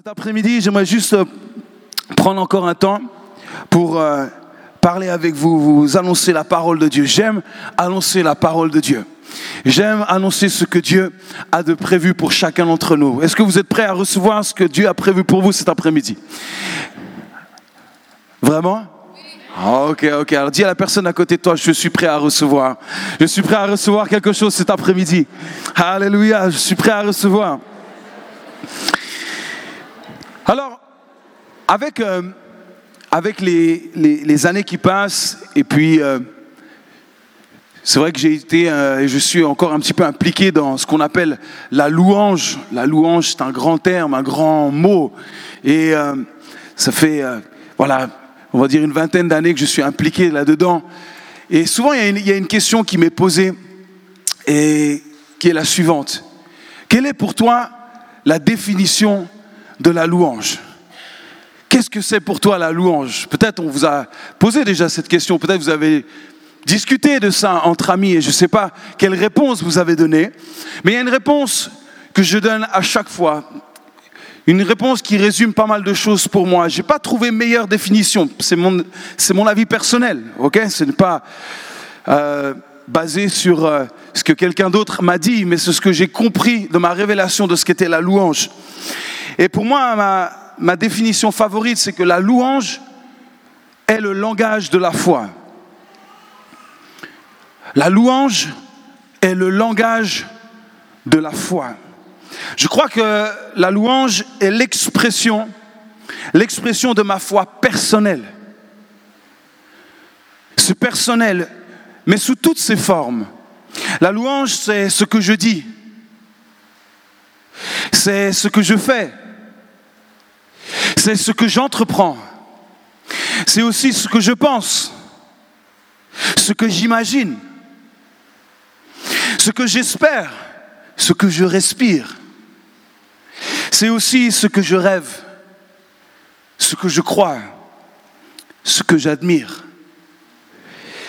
Cet après-midi, j'aimerais juste euh, prendre encore un temps pour euh, parler avec vous, vous annoncer la parole de Dieu. J'aime annoncer la parole de Dieu. J'aime annoncer ce que Dieu a de prévu pour chacun d'entre nous. Est-ce que vous êtes prêts à recevoir ce que Dieu a prévu pour vous cet après-midi? Vraiment? Ah, Ok, ok. Alors dis à la personne à côté de toi, je suis prêt à recevoir. Je suis prêt à recevoir quelque chose cet après-midi. Alléluia, je suis prêt à recevoir. Alors, avec, euh, avec les, les, années qui passent, et puis euh, c'est vrai que j'ai été, euh, et je suis encore un petit peu impliqué dans ce qu'on appelle la louange. La louange, c'est un grand terme, un grand mot, et ça fait, voilà, on va dire une vingtaine d'années que je suis impliqué là-dedans. Et souvent, il y, y a une question qui m'est posée, et qui est la suivante. Quelle est pour toi la définition de la louange. Qu'est-ce que c'est pour toi la louange? Peut-être on vous a posé déjà cette question, peut-être vous avez discuté de ça entre amis et je ne sais pas quelle réponse vous avez donnée, mais il y a une réponse que je donne à chaque fois. Une réponse qui résume pas mal de choses pour moi. Je n'ai pas trouvé meilleure définition. C'est mon, mon avis personnel, ok? Ce n'est pas euh, basé sur euh, ce que quelqu'un d'autre m'a dit, mais c'est ce que j'ai compris de ma révélation de ce qu'était la louange. Et pour moi, ma, définition favorite, c'est que la louange est le langage de la foi. La louange est le langage de la foi. Je crois que la louange est l'expression, l'expression de ma foi personnelle. C'est personnel, mais sous toutes ses formes. La louange, c'est ce que je dis, c'est ce que je fais, c'est ce que j'entreprends. C'est aussi ce que je pense, ce que j'imagine, ce que j'espère, ce que je respire. C'est aussi ce que je rêve, ce que je crois, ce que j'admire,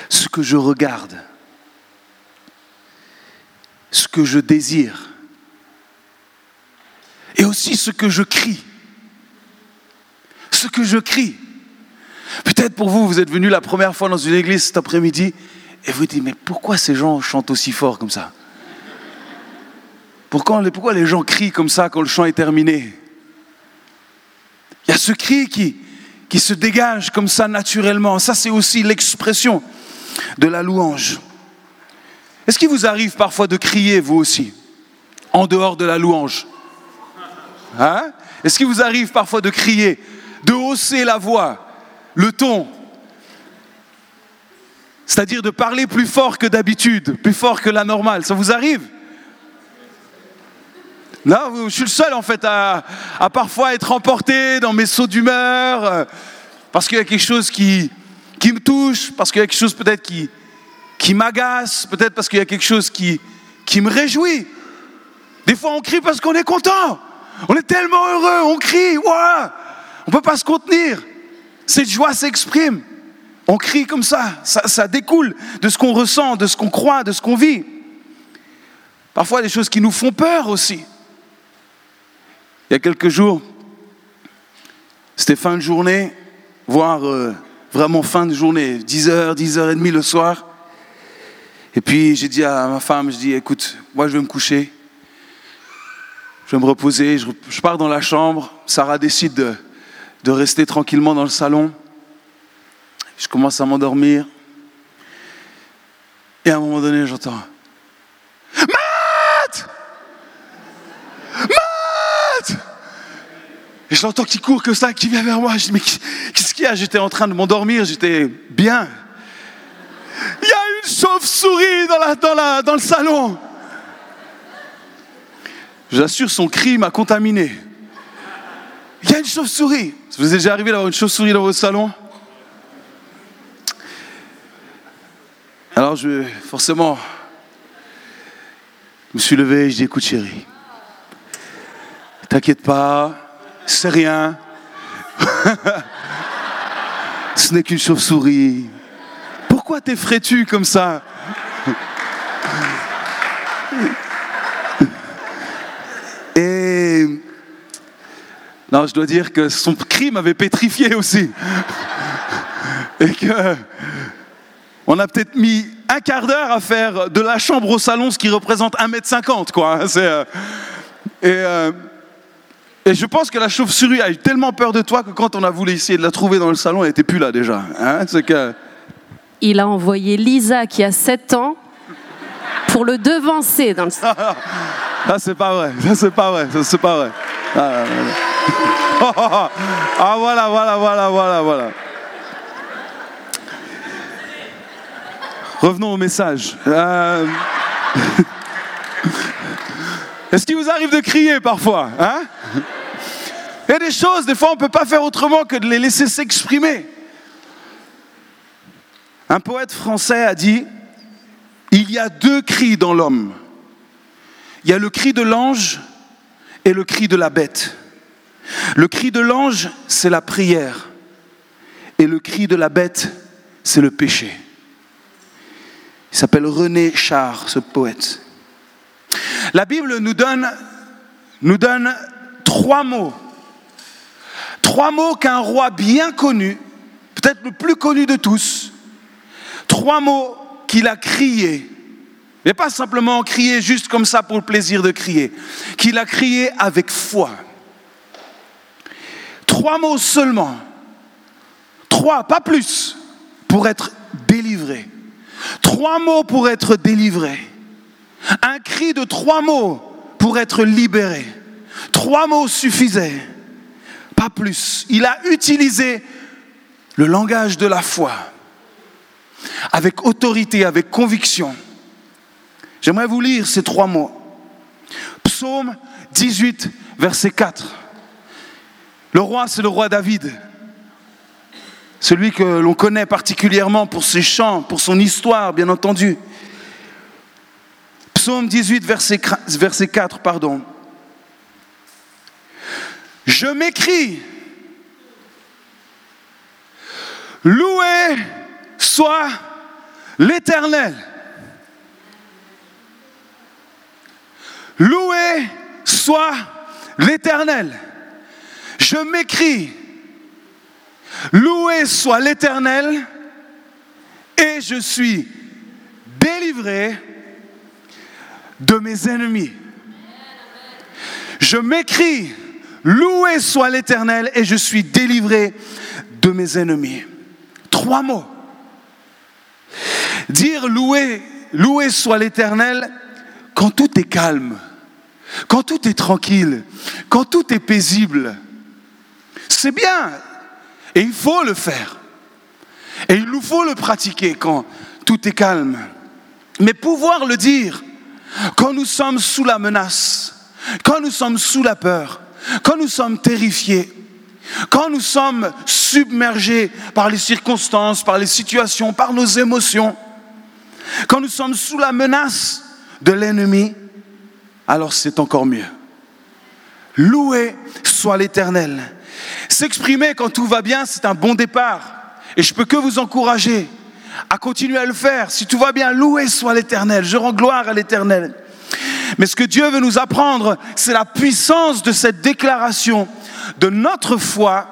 ce que je regarde, ce que je désire, et aussi ce que je crie ce que je crie. Peut-être pour vous, vous êtes venu la première fois dans une église cet après-midi et vous dites, mais pourquoi ces gens chantent aussi fort comme ça? Pourquoi, les gens crient comme ça quand le chant est terminé? Il y a ce cri qui, qui se dégage comme ça naturellement. Ça, c'est aussi l'expression de la louange. Est-ce qu'il vous arrive parfois de crier, vous aussi, en dehors de la louange? Hein? Est-ce qu'il vous arrive parfois de crier de hausser la voix, le ton. C'est-à-dire de parler plus fort que d'habitude, plus fort que la normale. Ça vous arrive? Là, je suis le seul en fait à, parfois être emporté dans mes sauts d'humeur, euh, parce qu'il y a quelque chose qui, qui me touche, parce qu'il y a quelque chose peut-être qui, qui m'agace, peut-être parce qu'il y a quelque chose qui, me réjouit. Des fois, on crie parce qu'on est content. On est tellement heureux, on crie, Ouah on ne peut pas se contenir. Cette joie s'exprime. On crie comme ça. ça. découle de ce qu'on ressent, de ce qu'on croit, de ce qu'on vit. Parfois des choses qui nous font peur aussi. Il y a quelques jours, c'était fin de journée, voire euh, vraiment fin de journée, 10h, 10h30 le soir. Et puis j'ai dit à ma femme, je dis, écoute, moi je vais me coucher, je vais me reposer, je pars dans la chambre, Sarah décide de, de rester tranquillement dans le salon. Je commence à m'endormir. Et à un moment donné, j'entends Matt Matt Et je l'entends qui court que ça, qui vient vers moi. Je dis Mais qu'est-ce qu'il y a? J'étais en train de m'endormir, j'étais bien. Il y a une chauve-souris dans, dans le salon. J'assure, son cri m'a contaminé. Il y a une chauve-souris. Vous êtes déjà arrivé d'avoir une chauve-souris dans votre salon Alors, je, forcément, me suis levé et je dis écoute, chérie, t'inquiète pas, c'est rien. Ce n'est qu'une chauve-souris. Pourquoi t'effrais-tu comme ça? Et Non, je dois dire que son cri m'avait pétrifié aussi. Et que on a peut-être mis un quart d'heure à faire de la chambre au salon, ce qui représente 1m50, quoi. Euh, et, euh, et, je pense que la chauve-souris a eu tellement peur de toi que quand on a voulu essayer de la trouver dans le salon, elle n'était plus là déjà. Hein, que... Il a envoyé Lisa, qui a 7 ans, pour le devancer dans le salon. Ça, c'est pas vrai. Ça, c'est pas vrai. Ça, c'est pas vrai. Ah, ah, voilà, voilà, voilà, voilà, voilà. Revenons au message. Euh, est-ce qu'il vous arrive de crier parfois hein? Il y a des choses, des fois, on ne peut pas faire autrement que de les laisser s'exprimer. Un poète français a dit, il y a deux cris dans l'homme. Il y a le cri de l'ange et le cri de la bête. Le cri de l'ange, c'est la prière. Et le cri de la bête, c'est le péché. Il s'appelle René Char, ce poète. La Bible nous donne, trois mots. Trois mots qu'un roi bien connu, peut-être le plus connu de tous, trois mots qu'il a criés. Mais pas simplement crié juste comme ça pour le plaisir de crier, qu'il a crié avec foi. Trois mots seulement, trois, pas plus, pour être délivré. Trois mots pour être délivré. Un cri de trois mots pour être libéré. Trois mots suffisaient, pas plus. Il a utilisé le langage de la foi, avec autorité, avec conviction. J'aimerais vous lire ces trois mots. Psaume 18, verset 4. Le roi, c'est le roi David celui que l'on connaît particulièrement pour ses chants, pour son histoire, bien entendu. Psaume 18, verset, verset 4, pardon. Je m'écris, loué soit l'Éternel. Loué soit l'Éternel. Je m'écris, Loué soit l'Éternel, et je suis délivré de mes ennemis. Je m'écris, loué soit l'Éternel, et je suis délivré de mes ennemis. Trois mots. Dire loué, loué soit l'Éternel quand tout est calme, quand tout est tranquille, quand tout est paisible. C'est bien, et il faut le faire. Et il nous faut le pratiquer quand tout est calme. Mais pouvoir le dire quand nous sommes sous la menace, quand nous sommes sous la peur, quand nous sommes terrifiés, quand nous sommes submergés par les circonstances, par les situations, par nos émotions, quand nous sommes sous la menace de l'ennemi, alors c'est encore mieux. Loué soit l'Éternel S'exprimer quand tout va bien, c'est un bon départ. Et je peux que vous encourager à continuer à le faire. Si tout va bien, loué soit l'Éternel. Je rends gloire à l'Éternel. Mais ce que Dieu veut nous apprendre, c'est la puissance de cette déclaration de notre foi,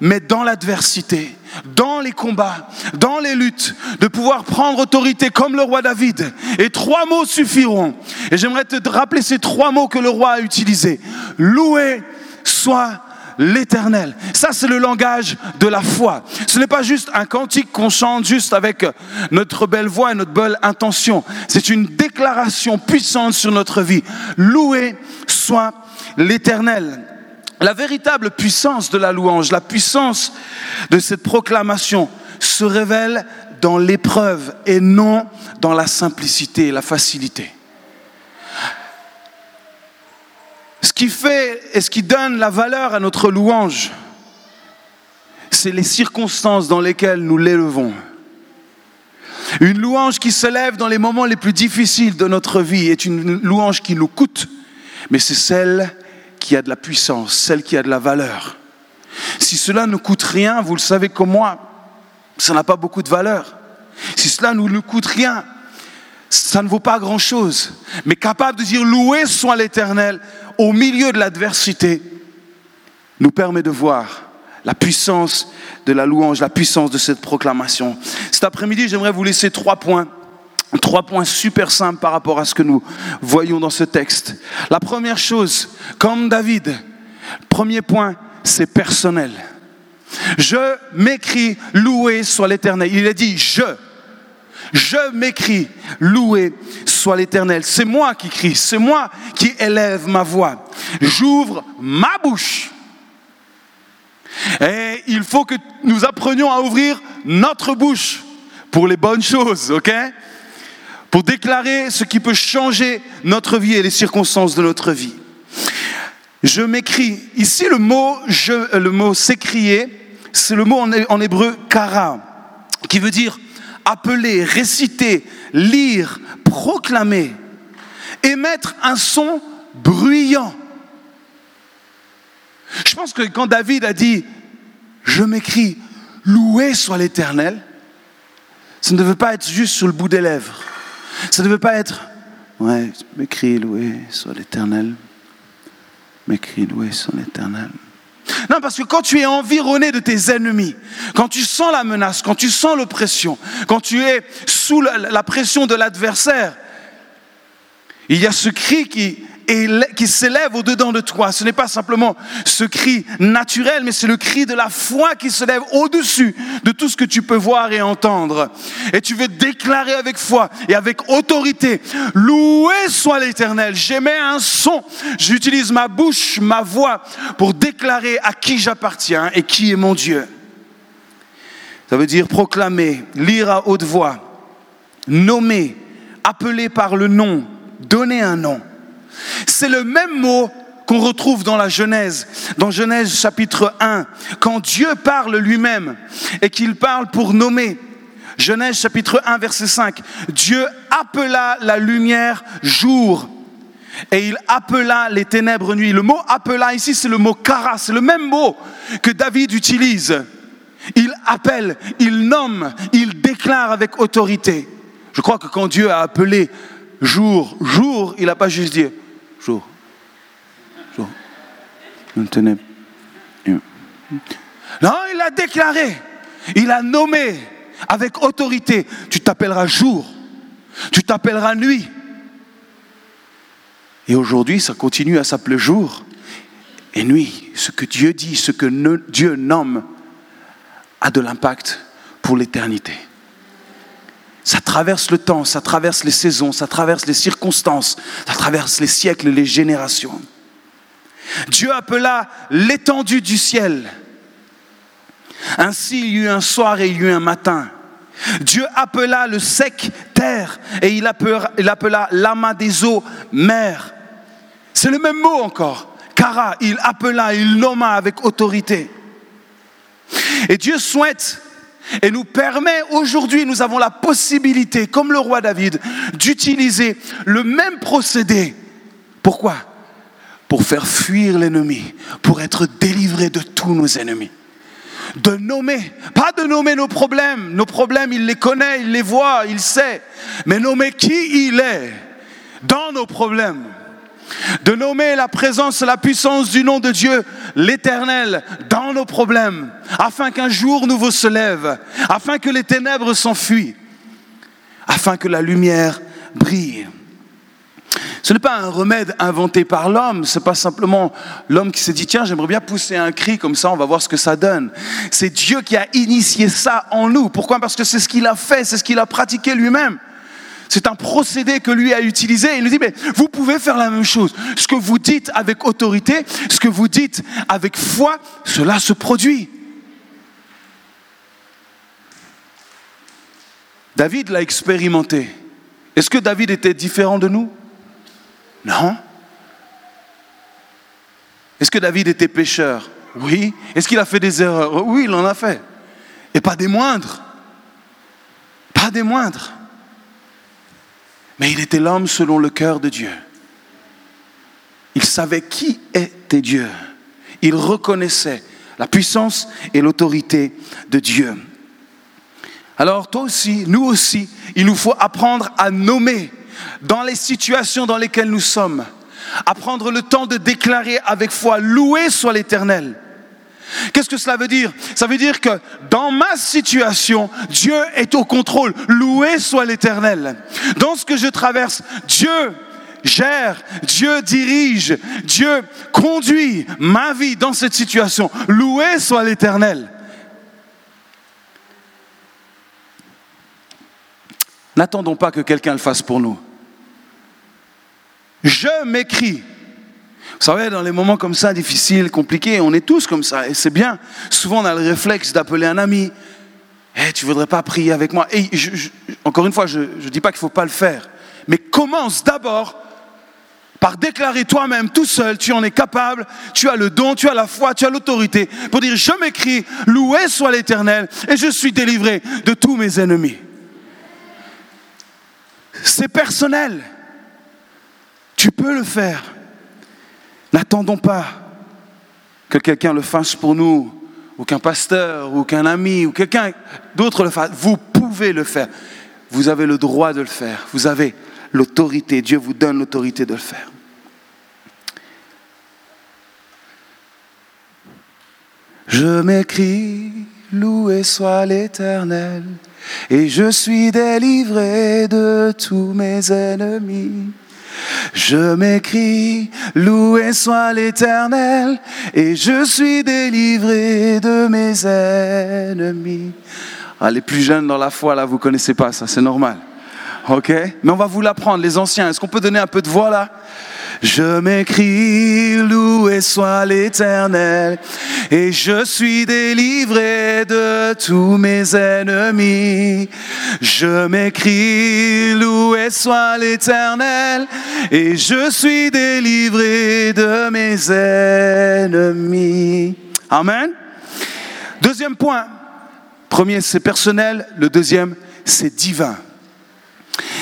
mais dans l'adversité, dans les combats, dans les luttes, de pouvoir prendre autorité comme le roi David. Et trois mots suffiront. Et j'aimerais te rappeler ces trois mots que le roi a utilisés. Loué soit l'éternel. Ça, c'est le langage de la foi. Ce n'est pas juste un cantique qu'on chante juste avec notre belle voix et notre belle intention. C'est une déclaration puissante sur notre vie. Loué soit l'éternel. La véritable puissance de la louange, la puissance de cette proclamation se révèle dans l'épreuve et non dans la simplicité et la facilité. Ce qui fait et ce qui donne la valeur à notre louange, c'est les circonstances dans lesquelles nous l'élevons. Une louange qui s'élève dans les moments les plus difficiles de notre vie est une louange qui nous coûte, mais c'est celle qui a de la puissance, celle qui a de la valeur. Si cela ne coûte rien, vous le savez comme moi, ça n'a pas beaucoup de valeur. Si cela ne nous coûte rien, ça ne vaut pas grand-chose. Mais capable de dire loué soit l'Éternel, au milieu de l'adversité, nous permet de voir la puissance de la louange, la puissance de cette proclamation. Cet après-midi, j'aimerais vous laisser trois points. Trois points super simples par rapport à ce que nous voyons dans ce texte. La première chose, comme David, premier point, c'est personnel. Je m'écris, loué soit l'éternel. Il a dit je. Je m'écris, loué soit l'éternel. C'est moi qui crie, c'est moi qui élève ma voix. J'ouvre ma bouche. Et il faut que nous apprenions à ouvrir notre bouche pour les bonnes choses, ok? Pour déclarer ce qui peut changer notre vie et les circonstances de notre vie. Je m'écris. Ici, le mot, je, le mot s'écrier, c'est le mot en, hébreu kara, qui veut dire appeler, réciter, lire, proclamer, émettre un son bruyant. Je pense que quand David a dit Je m'écris, loué soit l'Éternel, ça ne devait pas être juste sur le bout des lèvres. Ça ne devait pas être Ouais, m'écris, loué soit l'Éternel. M'écris, loué soit l'Éternel. Non, parce que quand tu es environné de tes ennemis, quand tu sens la menace, quand tu sens l'oppression, quand tu es sous la pression de l'adversaire, il y a ce cri qui qui s'élève au-dedans de toi. Ce n'est pas simplement ce cri naturel, mais c'est le cri de la foi qui se lève au-dessus de tout ce que tu peux voir et entendre. Et tu veux déclarer avec foi et avec autorité, loué soit l'Éternel. J'émets un son, j'utilise ma bouche, ma voix pour déclarer à qui j'appartiens et qui est mon Dieu. Ça veut dire proclamer, lire à haute voix, nommer, appeler par le nom, donner un nom. C'est le même mot qu'on retrouve dans la Genèse, dans Genèse chapitre 1, quand Dieu parle lui-même et qu'il parle pour nommer. Genèse chapitre 1 verset 5, Dieu appela la lumière jour et il appela les ténèbres nuit. Le mot appela ici, c'est le mot kara, c'est le même mot que David utilise. Il appelle, il nomme, il déclare avec autorité. Je crois que quand Dieu a appelé jour, jour, il n'a pas juste dit jour, jour. Non, il a déclaré, il a nommé avec autorité. Tu t'appelleras jour, tu t'appelleras nuit. Et aujourd'hui, ça continue à s'appeler jour et nuit. Ce que Dieu dit, ce que Dieu nomme, a de l'impact pour l'éternité. Ça traverse le temps, ça traverse les saisons, ça traverse les circonstances, ça traverse les siècles, les générations. Dieu appela l'étendue du ciel. Ainsi, il y eut un soir et il y eut un matin. Dieu appela le sec terre et il appela, l'amas des eaux mer. C'est le même mot encore. Kara, il appela, il nomma avec autorité. Et Dieu souhaite et nous permet aujourd'hui, nous avons la possibilité, comme le roi David, d'utiliser le même procédé. Pourquoi? Pour faire fuir l'ennemi, pour être délivré de tous nos ennemis. De nommer, pas de nommer nos problèmes, nos problèmes, il les connaît, il les voit, il sait, mais nommer qui il est dans nos problèmes de nommer la présence la puissance du nom de Dieu, l'Éternel, dans nos problèmes, afin qu'un jour nouveau se lève, afin que les ténèbres s'enfuient, afin que la lumière brille. Ce n'est pas un remède inventé par l'homme, ce n'est pas simplement l'homme qui s'est dit tiens j'aimerais bien pousser un cri comme ça on va voir ce que ça donne. C'est Dieu qui a initié ça en nous. Pourquoi? Parce que c'est ce qu'il a fait, c'est ce qu'il a pratiqué lui-même. C'est un procédé que lui a utilisé. Il nous dit, mais vous pouvez faire la même chose. Ce que vous dites avec autorité, ce que vous dites avec foi, cela se produit. David l'a expérimenté. Est-ce que David était différent de nous? Non. Est-ce que David était pécheur? Oui. Est-ce qu'il a fait des erreurs? Oui, il en a fait. Et pas des moindres. Pas des moindres. Mais il était l'homme selon le cœur de Dieu. Il savait qui était Dieu. Il reconnaissait la puissance et l'autorité de Dieu. Alors toi aussi, nous aussi, il nous faut apprendre à nommer dans les situations dans lesquelles nous sommes, à prendre le temps de déclarer avec foi, loué soit l'Éternel. Qu'est-ce que cela veut dire? Ça veut dire que dans ma situation, Dieu est au contrôle. Loué soit l'Éternel. Dans ce que je traverse, Dieu gère, Dieu dirige, Dieu conduit ma vie dans cette situation. Loué soit l'Éternel. N'attendons pas que quelqu'un le fasse pour nous. Je m'écris. Vous savez, dans les moments comme ça, difficiles, compliqués, on est tous comme ça, et c'est bien. Souvent, on a le réflexe d'appeler un ami. Eh, tu voudrais pas prier avec moi? Et Encore une fois, je ne dis pas qu'il ne faut pas le faire, mais commence d'abord par déclarer toi-même tout seul, tu en es capable, tu as le don, tu as la foi, tu as l'autorité, pour dire, je m'écris, loué soit l'Éternel, et je suis délivré de tous mes ennemis. C'est personnel. Tu peux le faire. N'attendons pas que quelqu'un le fasse pour nous, ou qu'un pasteur, ou qu'un ami, ou quelqu'un d'autre le fasse. Vous pouvez le faire. Vous avez le droit de le faire. Vous avez l'autorité. Dieu vous donne l'autorité de le faire. Je m'écris, loué soit l'Éternel, et je suis délivré de tous mes ennemis. Je m'écris, loué soit l'Éternel, et je suis délivré de mes ennemis. Ah, les plus jeunes dans la foi, là, vous connaissez pas ça, c'est normal. Ok? Mais on va vous l'apprendre, les anciens. Est-ce qu'on peut donner un peu de voix là? Je m'écris, loué soit l'Éternel, et je suis délivré de tous mes ennemis. Je m'écris, loué soit l'Éternel, et je suis délivré de mes ennemis. Amen. Deuxième point. Premier, c'est personnel. Le deuxième, c'est divin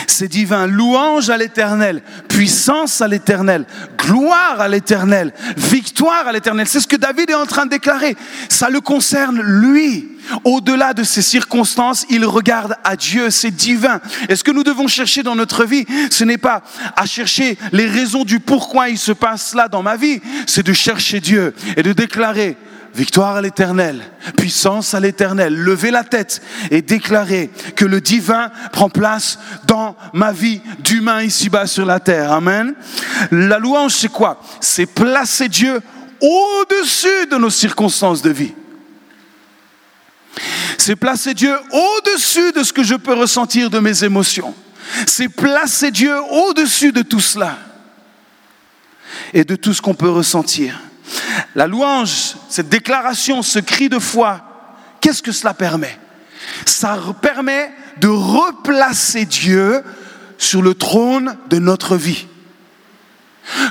c'est divin. Louange à l'éternel, puissance à l'éternel, gloire à l'éternel, victoire à l'éternel. C'est ce que David est en train de déclarer. Ça le concerne lui. Au-delà de ces circonstances, il regarde à Dieu, c'est divin. Et ce que nous devons chercher dans notre vie, ce n'est pas à chercher les raisons du pourquoi il se passe là dans ma vie, c'est de chercher Dieu et de déclarer Victoire à l'éternel, puissance à l'éternel. Levez la tête et déclarez que le divin prend place dans ma vie d'humain ici-bas sur la terre. Amen. La louange, c'est quoi? C'est placer Dieu au-dessus de nos circonstances de vie. C'est placer Dieu au-dessus de ce que je peux ressentir de mes émotions. C'est placer Dieu au-dessus de tout cela et de tout ce qu'on peut ressentir. La louange, cette déclaration, ce cri de foi, qu'est-ce que cela permet? Ça permet de replacer Dieu sur le trône de notre vie.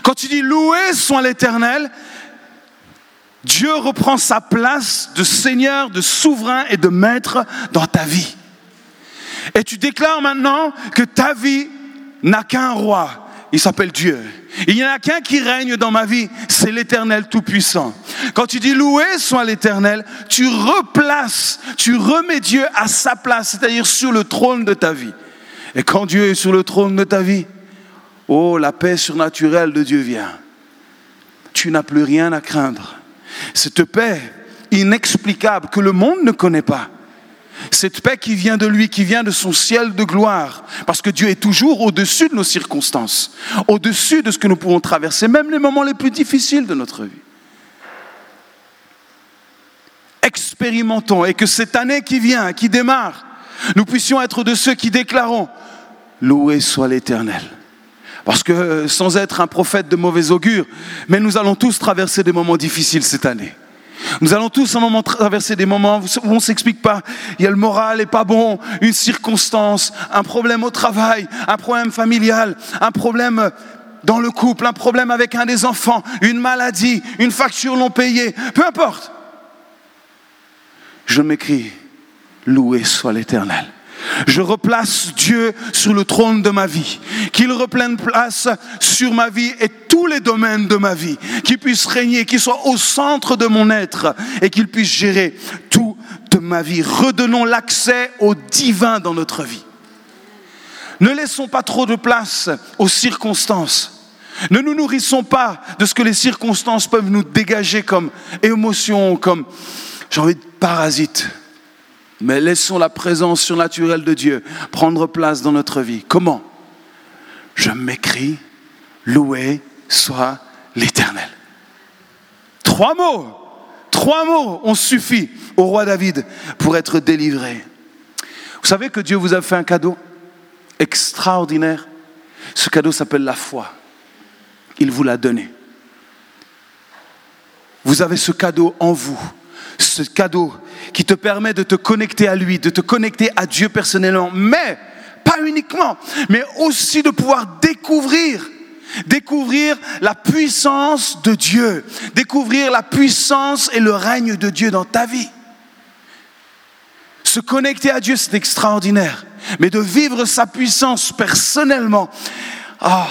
Quand tu dis louer soit l'Éternel, Dieu reprend sa place de Seigneur, de souverain et de maître dans ta vie. Et tu déclares maintenant que ta vie n'a qu'un roi, il s'appelle Dieu. Il n'y en a qu'un qui règne dans ma vie, c'est l'Éternel Tout-Puissant. Quand tu dis loué soit l'Éternel, tu replaces, tu remets Dieu à sa place, c'est-à-dire sur le trône de ta vie. Et quand Dieu est sur le trône de ta vie, oh, la paix surnaturelle de Dieu vient. Tu n'as plus rien à craindre. Cette paix inexplicable que le monde ne connaît pas cette paix qui vient de lui, qui vient de son ciel de gloire, parce que Dieu est toujours au-dessus de nos circonstances, au-dessus de ce que nous pouvons traverser, même les moments les plus difficiles de notre vie. Expérimentons et que cette année qui vient, qui démarre, nous puissions être de ceux qui déclarons, loué soit l'Éternel. Parce que sans être un prophète de mauvais augure, mais nous allons tous traverser des moments difficiles cette année. Nous allons tous un moment traverser des moments où on ne s'explique pas. Il y a le moral n'est pas bon, une circonstance, un problème au travail, un problème familial, un problème dans le couple, un problème avec un des enfants, une maladie, une facture non payée, peu importe. Je m'écris, loué soit l'Éternel. Je replace Dieu sur le trône de ma vie, qu'il reprenne place sur ma vie et tous les domaines de ma vie, qu'il puisse régner, qu'il soit au centre de mon être et qu'il puisse gérer toute ma vie. Redonnons l'accès au divin dans notre vie. Ne laissons pas trop de place aux circonstances. Ne nous nourrissons pas de ce que les circonstances peuvent nous dégager comme émotion, comme, j'ai envie de parasite. Mais laissons la présence surnaturelle de Dieu prendre place dans notre vie. Comment? Je m'écris, loué soit l'Éternel. Trois mots, trois mots ont suffi au roi David pour être délivré. Vous savez que Dieu vous a fait un cadeau extraordinaire. Ce cadeau s'appelle la foi. Il vous l'a donné. Vous avez ce cadeau en vous, ce cadeau qui te permet de te connecter à lui, de te connecter à Dieu personnellement, mais pas uniquement, mais aussi de pouvoir découvrir découvrir la puissance de Dieu, découvrir la puissance et le règne de Dieu dans ta vie. Se connecter à Dieu, c'est extraordinaire, mais de vivre sa puissance personnellement, ah,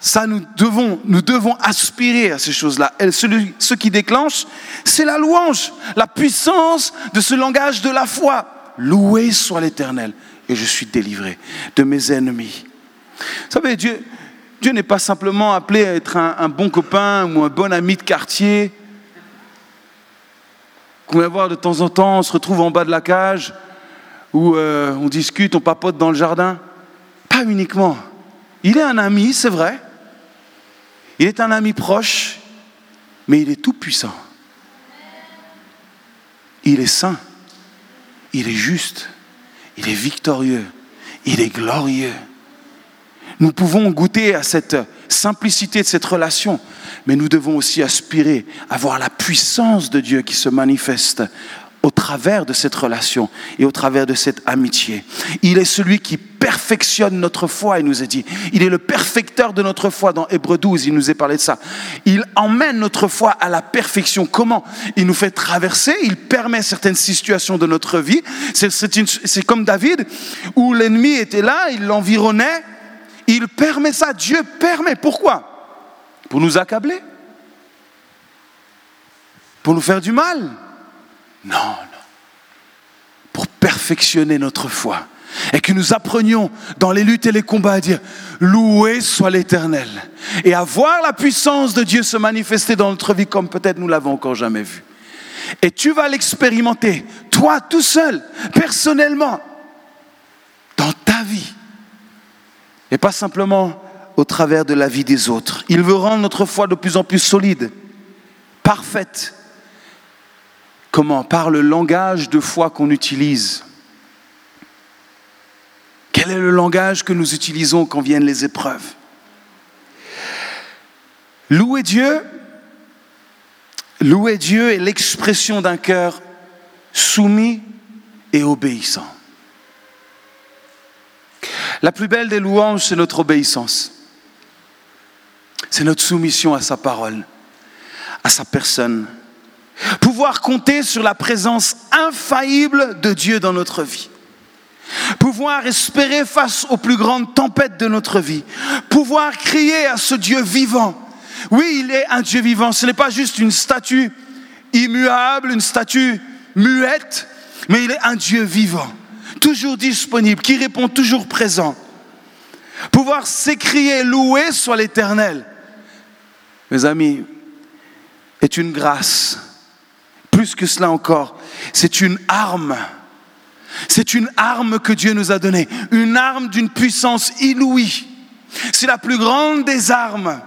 ça nous devons, nous devons aspirer à ces choses-là. Ce qui déclenche, c'est la louange, la puissance de ce langage de la foi. Loué soit l'Éternel, et je suis délivré de mes ennemis. Vous savez, Dieu, Dieu n'est pas simplement appelé à être un, bon copain ou un bon ami de quartier qu'on va voir de temps en temps, on se retrouve en bas de la cage, où euh, on discute, on papote dans le jardin. Pas uniquement. Il est un ami, c'est vrai, il est un ami proche, mais il est tout puissant. Il est saint, il est juste, il est victorieux, il est glorieux. Nous pouvons goûter à cette simplicité de cette relation, mais nous devons aussi aspirer à voir la puissance de Dieu qui se manifeste au travers de cette relation et au travers de cette amitié. Il est celui qui perfectionne notre foi, il nous a dit. Il est le perfecteur de notre foi dans Hébreu 12, il nous a parlé de ça. Il emmène notre foi à la perfection. Comment? Il nous fait traverser, il permet certaines situations de notre vie. C'est comme David, où l'ennemi était là, il l'environnait. Il permet ça, Dieu permet. Pourquoi? Pour nous accabler Pour nous faire du mal non, non. Pour perfectionner notre foi. Et que nous apprenions dans les luttes et les combats à dire, loué soit l'Éternel. Et à voir la puissance de Dieu se manifester dans notre vie comme peut-être nous l'avons encore jamais vu. Et tu vas l'expérimenter, toi tout seul, personnellement, dans ta vie. Et pas simplement au travers de la vie des autres. Il veut rendre notre foi de plus en plus solide, parfaite, Comment? Par le langage de foi qu'on utilise. Quel est le langage que nous utilisons quand viennent les épreuves? Louer Dieu, louer Dieu est l'expression d'un cœur soumis et obéissant. La plus belle des louanges, c'est notre obéissance. C'est notre soumission à sa parole, à sa personne, Pouvoir compter sur la présence infaillible de Dieu dans notre vie. Pouvoir espérer face aux plus grandes tempêtes de notre vie. Pouvoir crier à ce Dieu vivant. Oui, il est un Dieu vivant. Ce n'est pas juste une statue immuable, une statue muette, mais il est un Dieu vivant, toujours disponible, qui répond toujours présent. Pouvoir s'écrier, louer soit l'Éternel. Mes amis, est une grâce plus que cela encore, c'est une arme. C'est une arme que Dieu nous a donnée, une arme d'une puissance inouïe. C'est la plus grande des armes,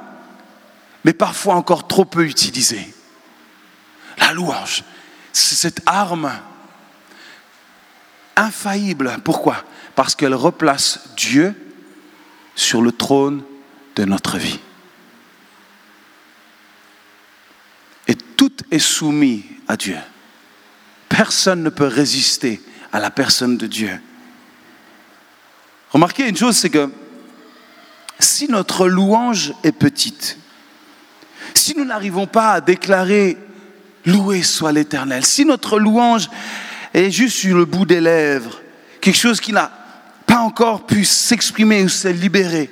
mais parfois encore trop peu utilisée. La louange, c'est cette arme infaillible. Pourquoi? Parce qu'elle replace Dieu sur le trône de notre vie. Et tout est soumis à Dieu. Personne ne peut résister à la personne de Dieu. Remarquez une chose, c'est que si notre louange est petite, si nous n'arrivons pas à déclarer loué soit l'Éternel, si notre louange est juste sur le bout des lèvres, quelque chose qui n'a pas encore pu s'exprimer ou se libérer,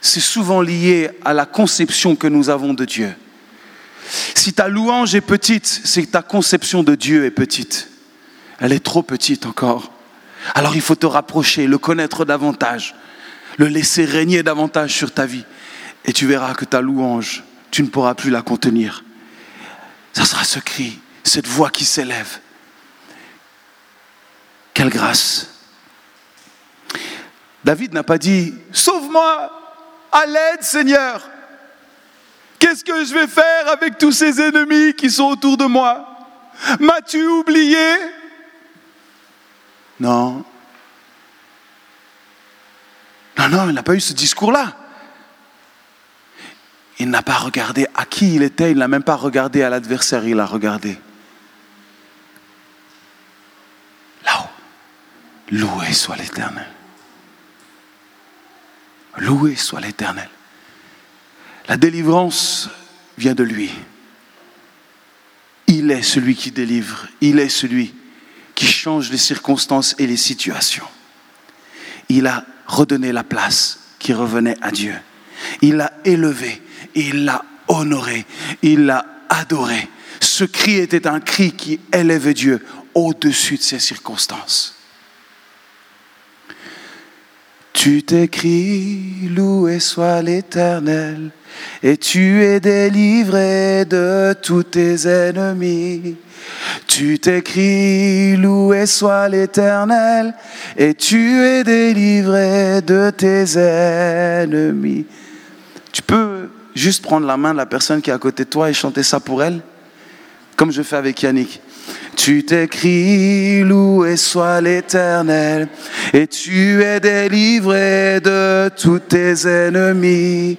c'est souvent lié à la conception que nous avons de Dieu. Si ta louange est petite, c'est que ta conception de Dieu est petite. Elle est trop petite encore. Alors il faut te rapprocher, le connaître davantage, le laisser régner davantage sur ta vie Et tu verras que ta louange, tu ne pourras plus la contenir. Ça sera ce cri, cette voix qui s'élève. Quelle grâce. David n'a pas dit, sauve-moi, à l'aide Seigneur. Qu'est-ce que je vais faire avec tous ces ennemis qui sont autour de moi? M'as-tu oublié? Non. Non, non, il n'a pas eu ce discours-là. Il n'a pas regardé à qui il était, il n'a même pas regardé à l'adversaire, il a regardé là-haut. Loué soit l'Éternel. Loué soit l'Éternel. La délivrance vient de lui. Il est celui qui délivre. Il est celui qui change les circonstances et les situations. Il a redonné la place qui revenait à Dieu. Il l'a élevé, il l'a honoré, il l'a adoré. Ce cri était un cri qui élevait Dieu au-dessus de ces circonstances. Tu t'écris, loué soit l'Éternel, et tu es délivré de tous tes ennemis. Tu t'écris, loué soit l'Éternel, et tu es délivré de tes ennemis. Tu peux juste prendre la main de la personne qui est à côté de toi et chanter ça pour elle, comme je fais avec Yannick. Tu t'écris, loué soit l'Éternel, et tu es délivré de tous tes ennemis.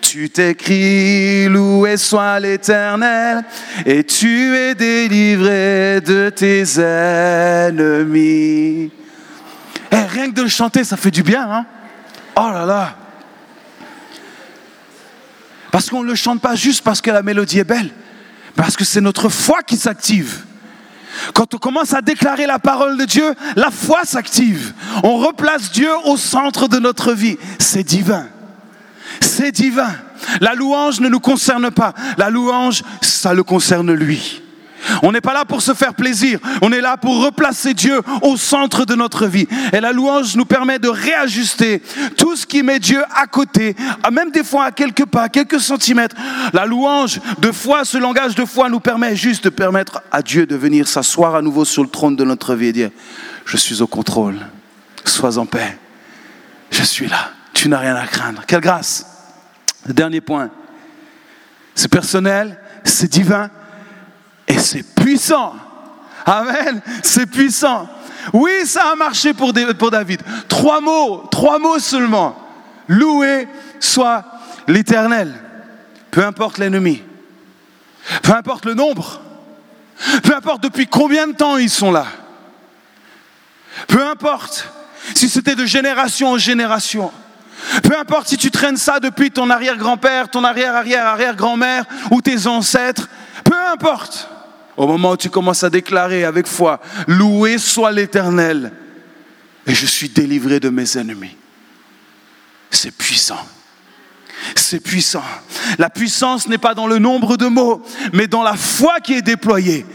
Tu t'écris, loué soit l'Éternel, et tu es délivré de tes ennemis. Eh, rien que de le chanter, ça fait du bien, hein Oh là là Parce qu'on ne le chante pas juste parce que la mélodie est belle, parce que c'est notre foi qui s'active. Quand on commence à déclarer la parole de Dieu, la foi s'active. On replace Dieu au centre de notre vie. C'est divin. C'est divin. La louange ne nous concerne pas. La louange, ça le concerne lui. On n'est pas là pour se faire plaisir, on est là pour replacer Dieu au centre de notre vie. Et la louange nous permet de réajuster tout ce qui met Dieu à côté, même des fois à quelques pas, quelques centimètres. La louange de foi, ce langage de foi nous permet juste de permettre à Dieu de venir s'asseoir à nouveau sur le trône de notre vie et dire, je suis au contrôle, sois en paix, je suis là, tu n'as rien à craindre. Quelle grâce. Dernier point, c'est personnel, c'est divin, et c'est puissant. Amen. C'est puissant. Oui, ça a marché pour, David. Trois mots, trois mots seulement. Loué soit l'Éternel. Peu importe l'ennemi. Peu importe le nombre. Peu importe depuis combien de temps ils sont là. Peu importe si c'était de génération en génération. Peu importe si tu traînes ça depuis ton arrière-grand-père, ton arrière-arrière-arrière-grand-mère ou tes ancêtres. Peu importe. Au moment où tu commences à déclarer avec foi, loué soit l'Éternel, et je suis délivré de mes ennemis. C'est puissant. C'est puissant. La puissance n'est pas dans le nombre de mots, mais dans la foi qui est déployée,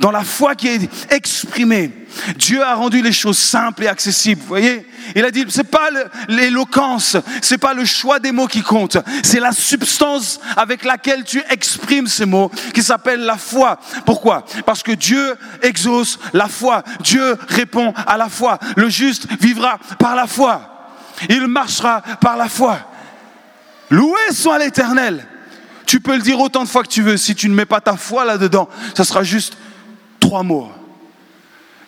dans la foi qui est exprimée. Dieu a rendu les choses simples et accessibles. Vous voyez Il a dit, c'est pas l'éloquence, c'est pas le choix des mots qui compte, c'est la substance avec laquelle tu exprimes ces mots qui s'appelle la foi. Pourquoi? Parce que Dieu exauce la foi. Dieu répond à la foi. Le juste vivra par la foi. Il marchera par la foi. Loué soit l'Éternel. Tu peux le dire autant de fois que tu veux. Si tu ne mets pas ta foi là-dedans, ça sera juste trois mots.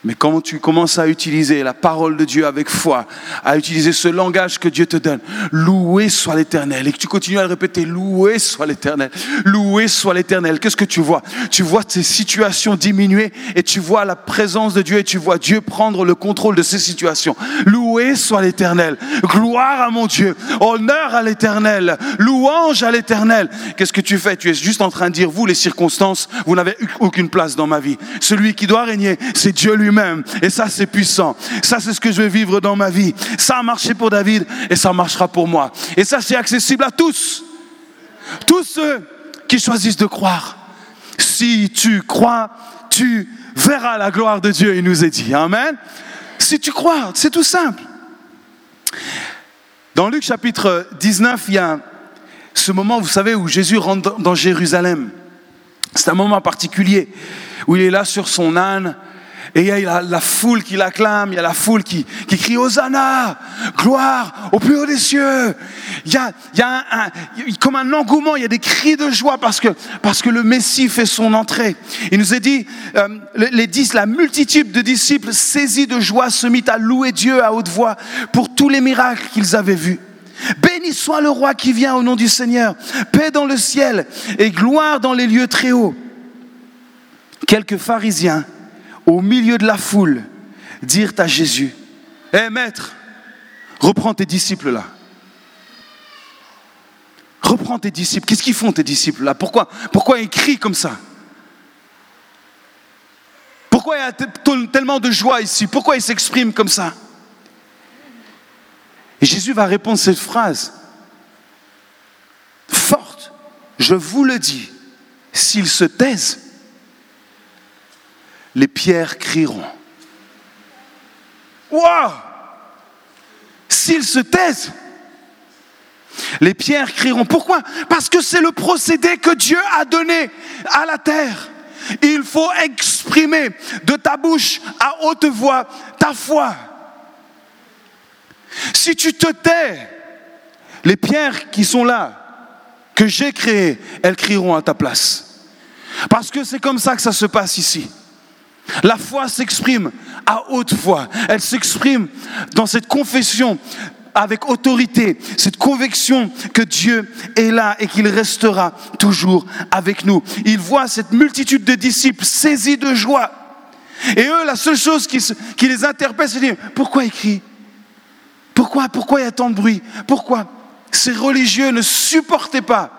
Mais quand tu commences à utiliser la parole de Dieu avec foi, à utiliser ce langage que Dieu te donne, loué soit l'éternel, et que tu continues à le répéter, loué soit l'éternel, loué soit l'éternel, qu'est-ce que tu vois? Tu vois tes situations diminuer et tu vois la présence de Dieu et tu vois Dieu prendre le contrôle de ces situations. Loué soit l'éternel, gloire à mon Dieu, honneur à l'éternel, louange à l'éternel. Qu'est-ce que tu fais? Tu es juste en train de dire, vous les circonstances, vous n'avez aucune place dans ma vie. Celui qui doit régner, c'est Dieu lui même Et ça, c'est puissant. Ça, c'est ce que je vais vivre dans ma vie. Ça a marché pour David et ça marchera pour moi. Et ça, c'est accessible à tous. Tous ceux qui choisissent de croire. Si tu crois, tu verras la gloire de Dieu, il nous est dit. Amen. Si tu crois, c'est tout simple. Dans Luc chapitre 19, il y a ce moment, vous savez, où Jésus rentre dans Jérusalem. C'est un moment particulier où il est là sur son âne et il y a la, foule qui l'acclame, il y a la foule qui, crie Hosanna, gloire au plus haut des cieux. Il y a, comme un engouement, il y a des cris de joie parce que, le Messie fait son entrée. Il nous est dit, euh, la multitude de disciples saisis de joie se mit à louer Dieu à haute voix pour tous les miracles qu'ils avaient vus. Béni soit le roi qui vient au nom du Seigneur. Paix dans le ciel et gloire dans les lieux très hauts. Quelques pharisiens au milieu de la foule, dirent à Jésus, Hé maître, reprends tes disciples là. Reprends tes disciples. Qu'est-ce qu'ils font tes disciples là? Pourquoi, pourquoi ils crient comme ça? Pourquoi il y a tellement de joie ici? Pourquoi ils s'expriment comme ça Et Jésus va répondre cette phrase forte. Je vous le dis, s'ils se taisent, les pierres crieront. Waouh S'ils se taisent, les pierres crieront. Pourquoi? Parce que c'est le procédé que Dieu a donné à la terre. Il faut exprimer de ta bouche à haute voix ta foi. Si tu te tais, les pierres qui sont là, que j'ai créées, elles crieront à ta place. Parce que c'est comme ça que ça se passe ici. La foi s'exprime à haute voix. Elle s'exprime dans cette confession avec autorité, cette conviction que Dieu est là et qu'il restera toujours avec nous. Il voit cette multitude de disciples saisis de joie. Et eux, la seule chose qui, les interpelle, c'est de dire, pourquoi ils crient Pourquoi Pourquoi il y a tant de bruit? Pourquoi? Ces religieux ne supportaient pas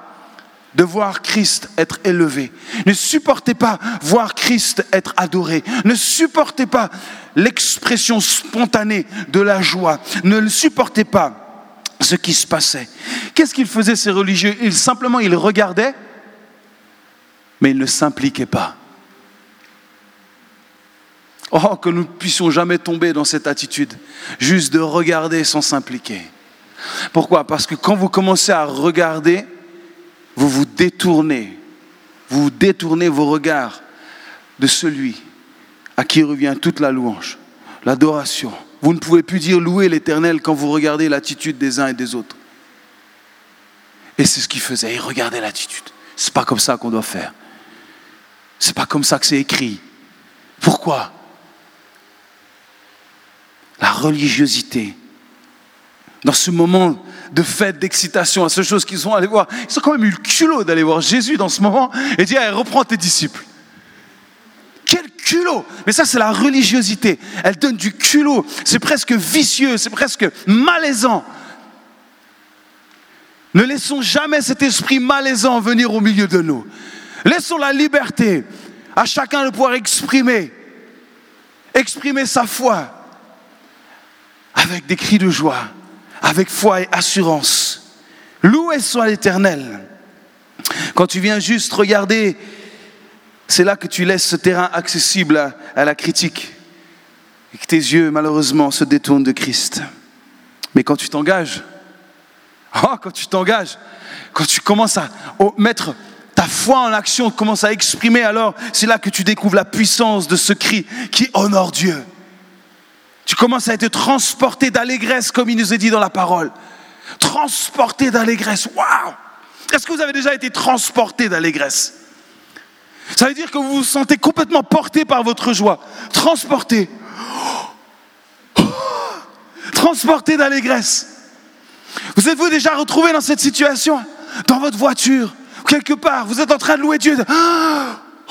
de voir Christ être élevé. Ne supportez pas voir Christ être adoré. Ne supportez pas l'expression spontanée de la joie. Ne supportez pas ce qui se passait. Qu'est-ce qu'ils faisaient ces religieux? Ils simplement ils regardaient, mais ils ne s'impliquaient pas. Oh, que nous ne puissions jamais tomber dans cette attitude, juste de regarder sans s'impliquer. Pourquoi? Parce que quand vous commencez à regarder, vous vous détournez, vous détournez vos regards de celui à qui revient toute la louange, l'adoration. Vous ne pouvez plus dire louer l'Éternel quand vous regardez l'attitude des uns et des autres. Et c'est ce qu'il faisait, il regardait l'attitude. C'est pas comme ça qu'on doit faire. C'est pas comme ça que c'est écrit. Pourquoi? La religiosité dans ce moment de fête, d'excitation, à ce chose qu'ils sont allés voir. Ils ont quand même eu le culot d'aller voir Jésus dans ce moment et dire, reprends tes disciples. Quel culot Mais ça, c'est la religiosité. Elle donne du culot. C'est presque vicieux, c'est presque malaisant. Ne laissons jamais cet esprit malaisant venir au milieu de nous. Laissons la liberté à chacun de pouvoir exprimer, exprimer sa foi avec des cris de joie avec foi et assurance. Loué soit l'Éternel. Quand tu viens juste regarder, c'est là que tu laisses ce terrain accessible à, la critique et que tes yeux, malheureusement, se détournent de Christ. Mais quand tu t'engages, oh, quand tu t'engages, quand tu commences à mettre ta foi en action, commence à exprimer, alors c'est là que tu découvres la puissance de ce cri qui honore Dieu. Tu commences à être transporté d'allégresse, comme il nous est dit dans la parole. Transporté d'allégresse. Waouh Est-ce que vous avez déjà été transporté d'allégresse? Ça veut dire que vous vous sentez complètement porté par votre joie. Transporté. Transporté d'allégresse. Vous êtes-vous déjà retrouvé dans cette situation? Dans votre voiture, quelque part, vous êtes en train de louer Dieu.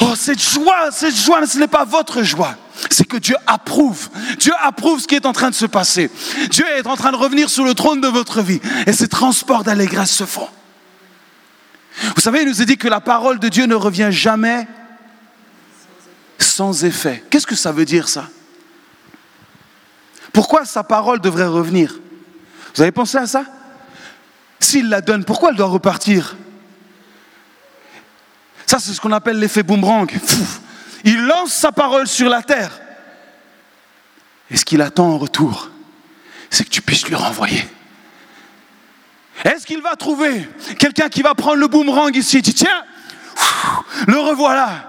Oh, cette joie, cette joie, ce n'est pas votre joie c'est que Dieu approuve. Dieu approuve ce qui est en train de se passer. Dieu est en train de revenir sur le trône de votre vie. Et ces transports d'allégresse se font. Vous savez, il nous est dit que la parole de Dieu ne revient jamais sans effet. Qu'est-ce que ça veut dire ça? Pourquoi sa parole devrait revenir? Vous avez pensé à ça? S'il la donne, pourquoi elle doit repartir? Ça, c'est ce qu'on appelle l'effet boomerang. Il lance sa parole sur la terre. Et ce qu'il attend en retour, c'est que tu puisses lui renvoyer. Est-ce qu'il va trouver quelqu'un qui va prendre le boomerang ici? Tiens, le revoilà.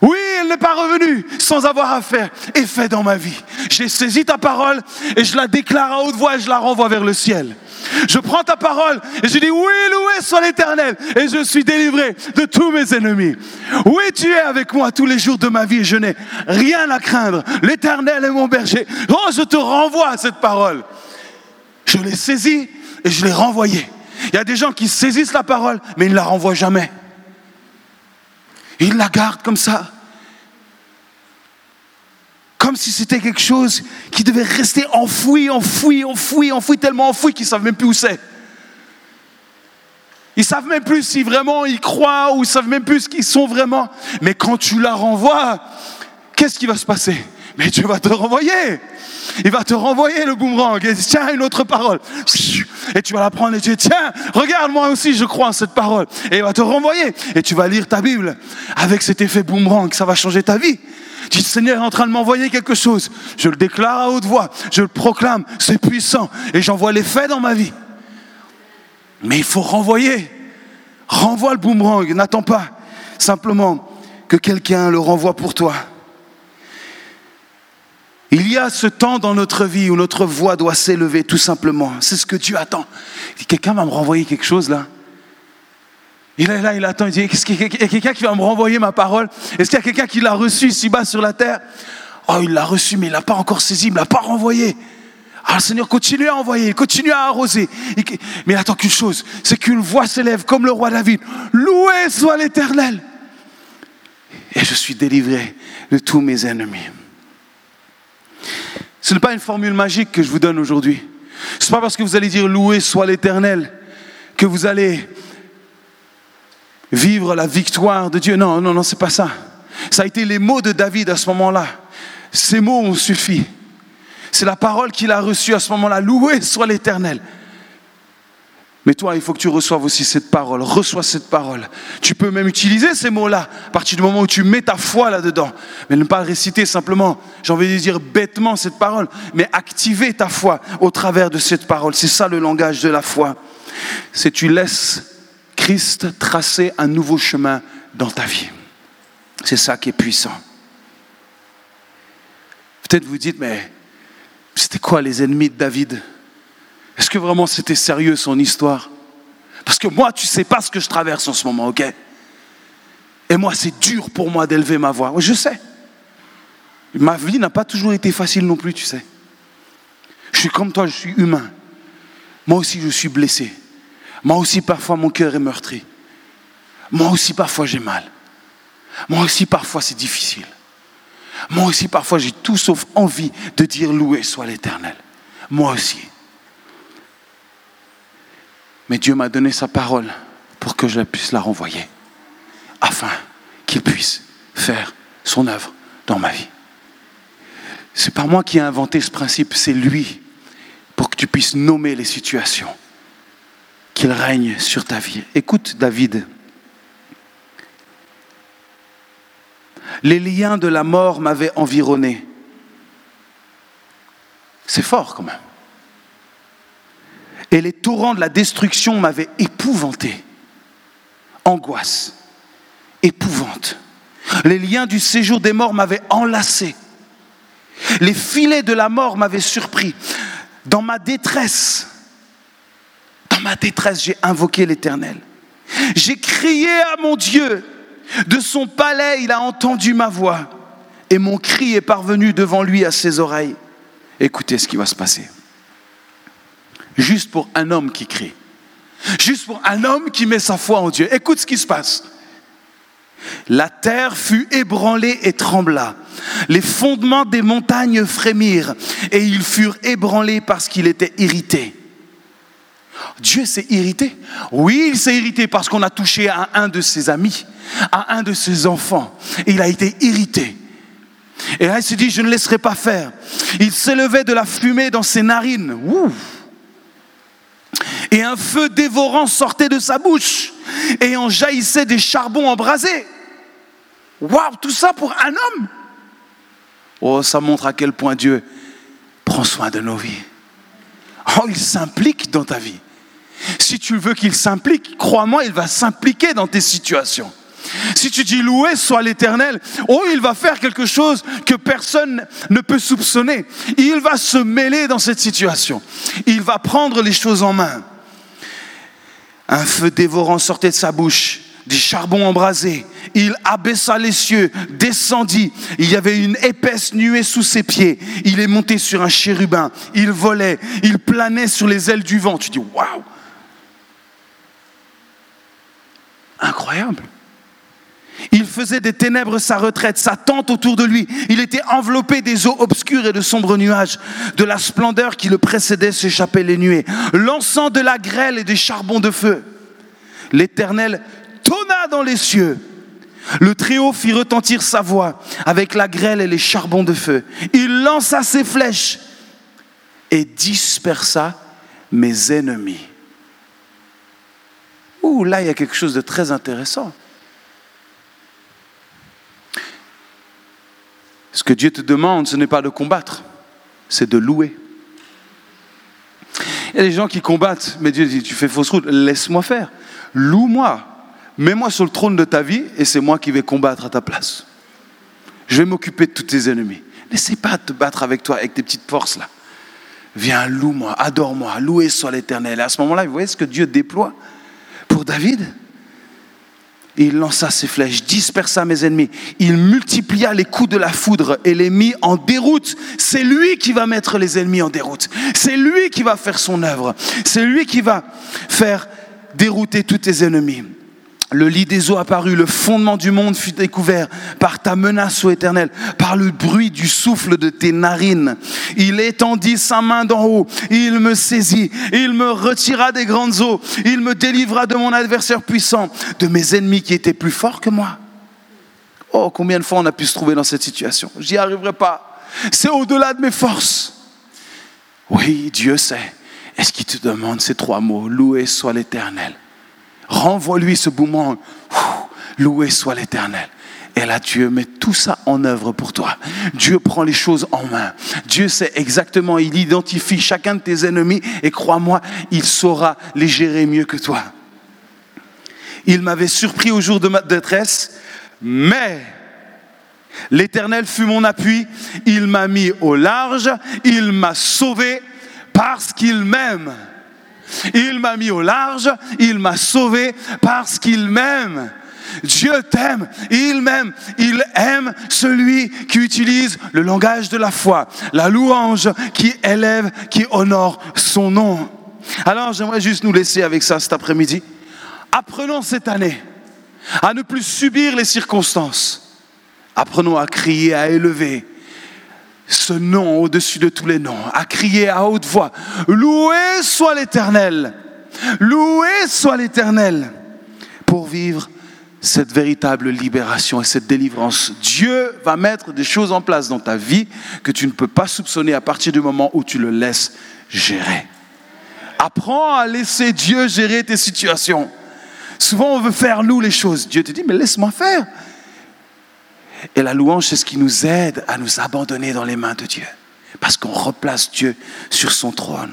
Oui, elle n'est pas revenue sans avoir à faire effet dans ma vie. J'ai saisi ta parole et je la déclare à haute voix et je la renvoie vers le ciel. Je prends ta parole et je dis oui, loué soit l'éternel et je suis délivré de tous mes ennemis. Oui, tu es avec moi tous les jours de ma vie et je n'ai rien à craindre. L'éternel est mon berger. Oh, je te renvoie à cette parole. Je l'ai saisie et je l'ai renvoyée. Il y a des gens qui saisissent la parole mais ils ne la renvoient jamais. Ils la gardent comme ça. Comme si c'était quelque chose qui devait rester enfoui, enfoui, enfoui, enfoui, tellement enfoui qu'ils ne savent même plus où c'est. Ils ne savent même plus si vraiment ils croient ou ils ne savent même plus ce qu'ils sont vraiment. Mais quand tu la renvoies, qu'est-ce qui va se passer? Mais Dieu va te renvoyer. Il va te renvoyer le boomerang. Et tiens, une autre parole. Et tu vas la prendre et tu dis, tiens, regarde, moi aussi, je crois en cette parole. Et il va te renvoyer. Et tu vas lire ta Bible avec cet effet boomerang. Ça va changer ta vie. Tu dis, Seigneur est en train de m'envoyer quelque chose. Je le déclare à haute voix. Je le proclame. C'est puissant. Et j'en vois l'effet dans ma vie. Mais il faut renvoyer. Renvoie le boomerang. N'attends pas simplement que quelqu'un le renvoie pour toi. Il y a ce temps dans notre vie où notre voix doit s'élever tout simplement. C'est ce que Dieu attend. Quelqu'un va me renvoyer quelque chose là? Il est là, il attend, il dit, est-ce qu'il y a quelqu'un qui va me renvoyer ma parole? Est-ce qu'il y a quelqu'un qui l'a reçu ici-bas sur la terre? Oh, il l'a reçu, mais il l'a pas encore saisi, il ne l'a pas renvoyé. Ah, Seigneur continue à envoyer, continue à arroser. Mais il attend qu'une chose, c'est qu'une voix s'élève comme le roi David. Loué soit l'Éternel. Et je suis délivré de tous mes ennemis. Ce n'est pas une formule magique que je vous donne aujourd'hui. Ce n'est pas parce que vous allez dire loué soit l'Éternel que vous allez vivre la victoire de Dieu. Non, non, non, c'est pas ça. Ça a été les mots de David à ce moment-là. Ces mots ont suffi. C'est la parole qu'il a reçue à ce moment-là. Loué soit l'Éternel. Mais toi, il faut que tu reçoives aussi cette parole. Reçois cette parole. Tu peux même utiliser ces mots-là à partir du moment où tu mets ta foi là-dedans. Mais ne pas réciter simplement, j'ai envie de dire bêtement cette parole, mais activer ta foi au travers de cette parole. C'est ça le langage de la foi. C'est tu laisses Christ tracer un nouveau chemin dans ta vie. C'est ça qui est puissant. Peut-être vous dites, mais c'était quoi les ennemis de David? Est-ce que vraiment c'était sérieux son histoire? Parce que moi, tu sais pas ce que je traverse en ce moment, ok? Et moi, c'est dur pour moi d'élever ma voix. Je sais. Ma vie n'a pas toujours été facile non plus, tu sais. Je suis comme toi, je suis humain. Moi aussi, je suis blessé. Moi aussi, parfois, mon cœur est meurtri. Moi aussi, parfois, j'ai mal. Moi aussi, parfois, c'est difficile. Moi aussi, parfois, j'ai tout sauf envie de dire loué soit l'Éternel. Moi aussi. Mais Dieu m'a donné sa parole pour que je puisse la renvoyer, afin qu'il puisse faire son œuvre dans ma vie. C'est pas moi qui ai inventé ce principe, c'est lui, pour que tu puisses nommer les situations, qu'il règne sur ta vie. Écoute David, les liens de la mort m'avaient environné. C'est fort quand même et les torrents de la destruction m'avaient épouvanté. Angoisse, épouvante. Les liens du séjour des morts m'avaient enlacé. Les filets de la mort m'avaient surpris. Dans ma détresse, dans ma détresse, j'ai invoqué l'Éternel. J'ai crié à mon Dieu. De son palais, il a entendu ma voix. Et mon cri est parvenu devant lui à ses oreilles. Écoutez ce qui va se passer juste pour un homme qui crie. Juste pour un homme qui met sa foi en Dieu. Écoute ce qui se passe. La terre fut ébranlée et trembla. Les fondements des montagnes frémirent et ils furent ébranlés parce qu'il était irrité. Dieu s'est irrité Oui, il s'est irrité parce qu'on a touché à un de ses amis, à un de ses enfants. Et il a été irrité. Et là, il se dit, je ne laisserai pas faire. Il s'élevait de la fumée dans ses narines. Et un feu dévorant sortait de sa bouche, et en jaillissait des charbons embrasés. Waouh, tout ça pour un homme Oh, ça montre à quel point Dieu prend soin de nos vies. Oh, il s'implique dans ta vie. Si tu veux qu'il s'implique, crois-moi, il va s'impliquer dans tes situations. Si tu dis loué soit l'Éternel, oh, il va faire quelque chose que personne ne peut soupçonner. Il va se mêler dans cette situation. Il va prendre les choses en main. Un feu dévorant sortait de sa bouche, des charbons embrasés. Il abaissa les cieux, descendit. Il y avait une épaisse nuée sous ses pieds. Il est monté sur un chérubin. Il volait. Il planait sur les ailes du vent. Tu dis, waouh! Incroyable. Il faisait des ténèbres sa retraite, sa tente autour de lui. Il était enveloppé des eaux obscures et de sombres nuages. De la splendeur qui le précédait s'échappaient les nuées. L'encens de la grêle et des charbons de feu. L'Éternel tonna dans les cieux. Le Très-Haut fit retentir sa voix avec la grêle et les charbons de feu. Il lança ses flèches et dispersa mes ennemis. Ouh, là, il y a quelque chose de très intéressant. Que Dieu te demande, ce n'est pas de combattre, c'est de louer. Il y a des gens qui combattent, mais Dieu dit, tu fais fausse route, laisse-moi faire. Loue-moi, mets-moi sur le trône de ta vie et c'est moi qui vais combattre à ta place. Je vais m'occuper de tous tes ennemis. N'essaie pas de te battre avec toi, avec tes petites forces là. Viens, loue-moi, adore-moi, loué soit l'éternel. Et à ce moment-là, vous voyez ce que Dieu déploie pour David? Il lança ses flèches, dispersa mes ennemis. Il multiplia les coups de la foudre et les mit en déroute. C'est lui qui va mettre les ennemis en déroute. C'est lui qui va faire son œuvre. C'est lui qui va faire dérouter tous tes ennemis. Le lit des eaux apparut, le fondement du monde fut découvert par ta menace, ô éternel, par le bruit du souffle de tes narines. Il étendit sa main d'en haut, il me saisit, il me retira des grandes eaux, il me délivra de mon adversaire puissant, de mes ennemis qui étaient plus forts que moi. Oh, combien de fois on a pu se trouver dans cette situation? J'y arriverai pas. C'est au-delà de mes forces. Oui, Dieu sait. Est-ce qu'il te demande ces trois mots? Loué soit l'Éternel. Renvoie-lui ce bouman. Loué soit l'Éternel. Et là, Dieu met tout ça en œuvre pour toi. Dieu prend les choses en main. Dieu sait exactement, il identifie chacun de tes ennemis et crois-moi, il saura les gérer mieux que toi. Il m'avait surpris au jour de ma détresse, mais l'Éternel fut mon appui, il m'a mis au large, il m'a sauvé parce qu'il m'aime. Il m'a mis au large, il m'a sauvé parce qu'il m'aime. Dieu t'aime, il m'aime, il aime celui qui utilise le langage de la foi, la louange qui élève, qui honore son nom. Alors j'aimerais juste nous laisser avec ça cet après-midi. Apprenons cette année à ne plus subir les circonstances. Apprenons à crier, à élever, ce nom au-dessus de tous les noms, à crier à haute voix, loué soit l'Éternel, loué soit l'Éternel, pour vivre cette véritable libération et cette délivrance. Dieu va mettre des choses en place dans ta vie que tu ne peux pas soupçonner à partir du moment où tu le laisses gérer. Apprends à laisser Dieu gérer tes situations. Souvent, on veut faire nous les choses. Dieu te dit, mais laisse-moi faire. Et la louange, c'est ce qui nous aide à nous abandonner dans les mains de Dieu. Parce qu'on replace Dieu sur son trône.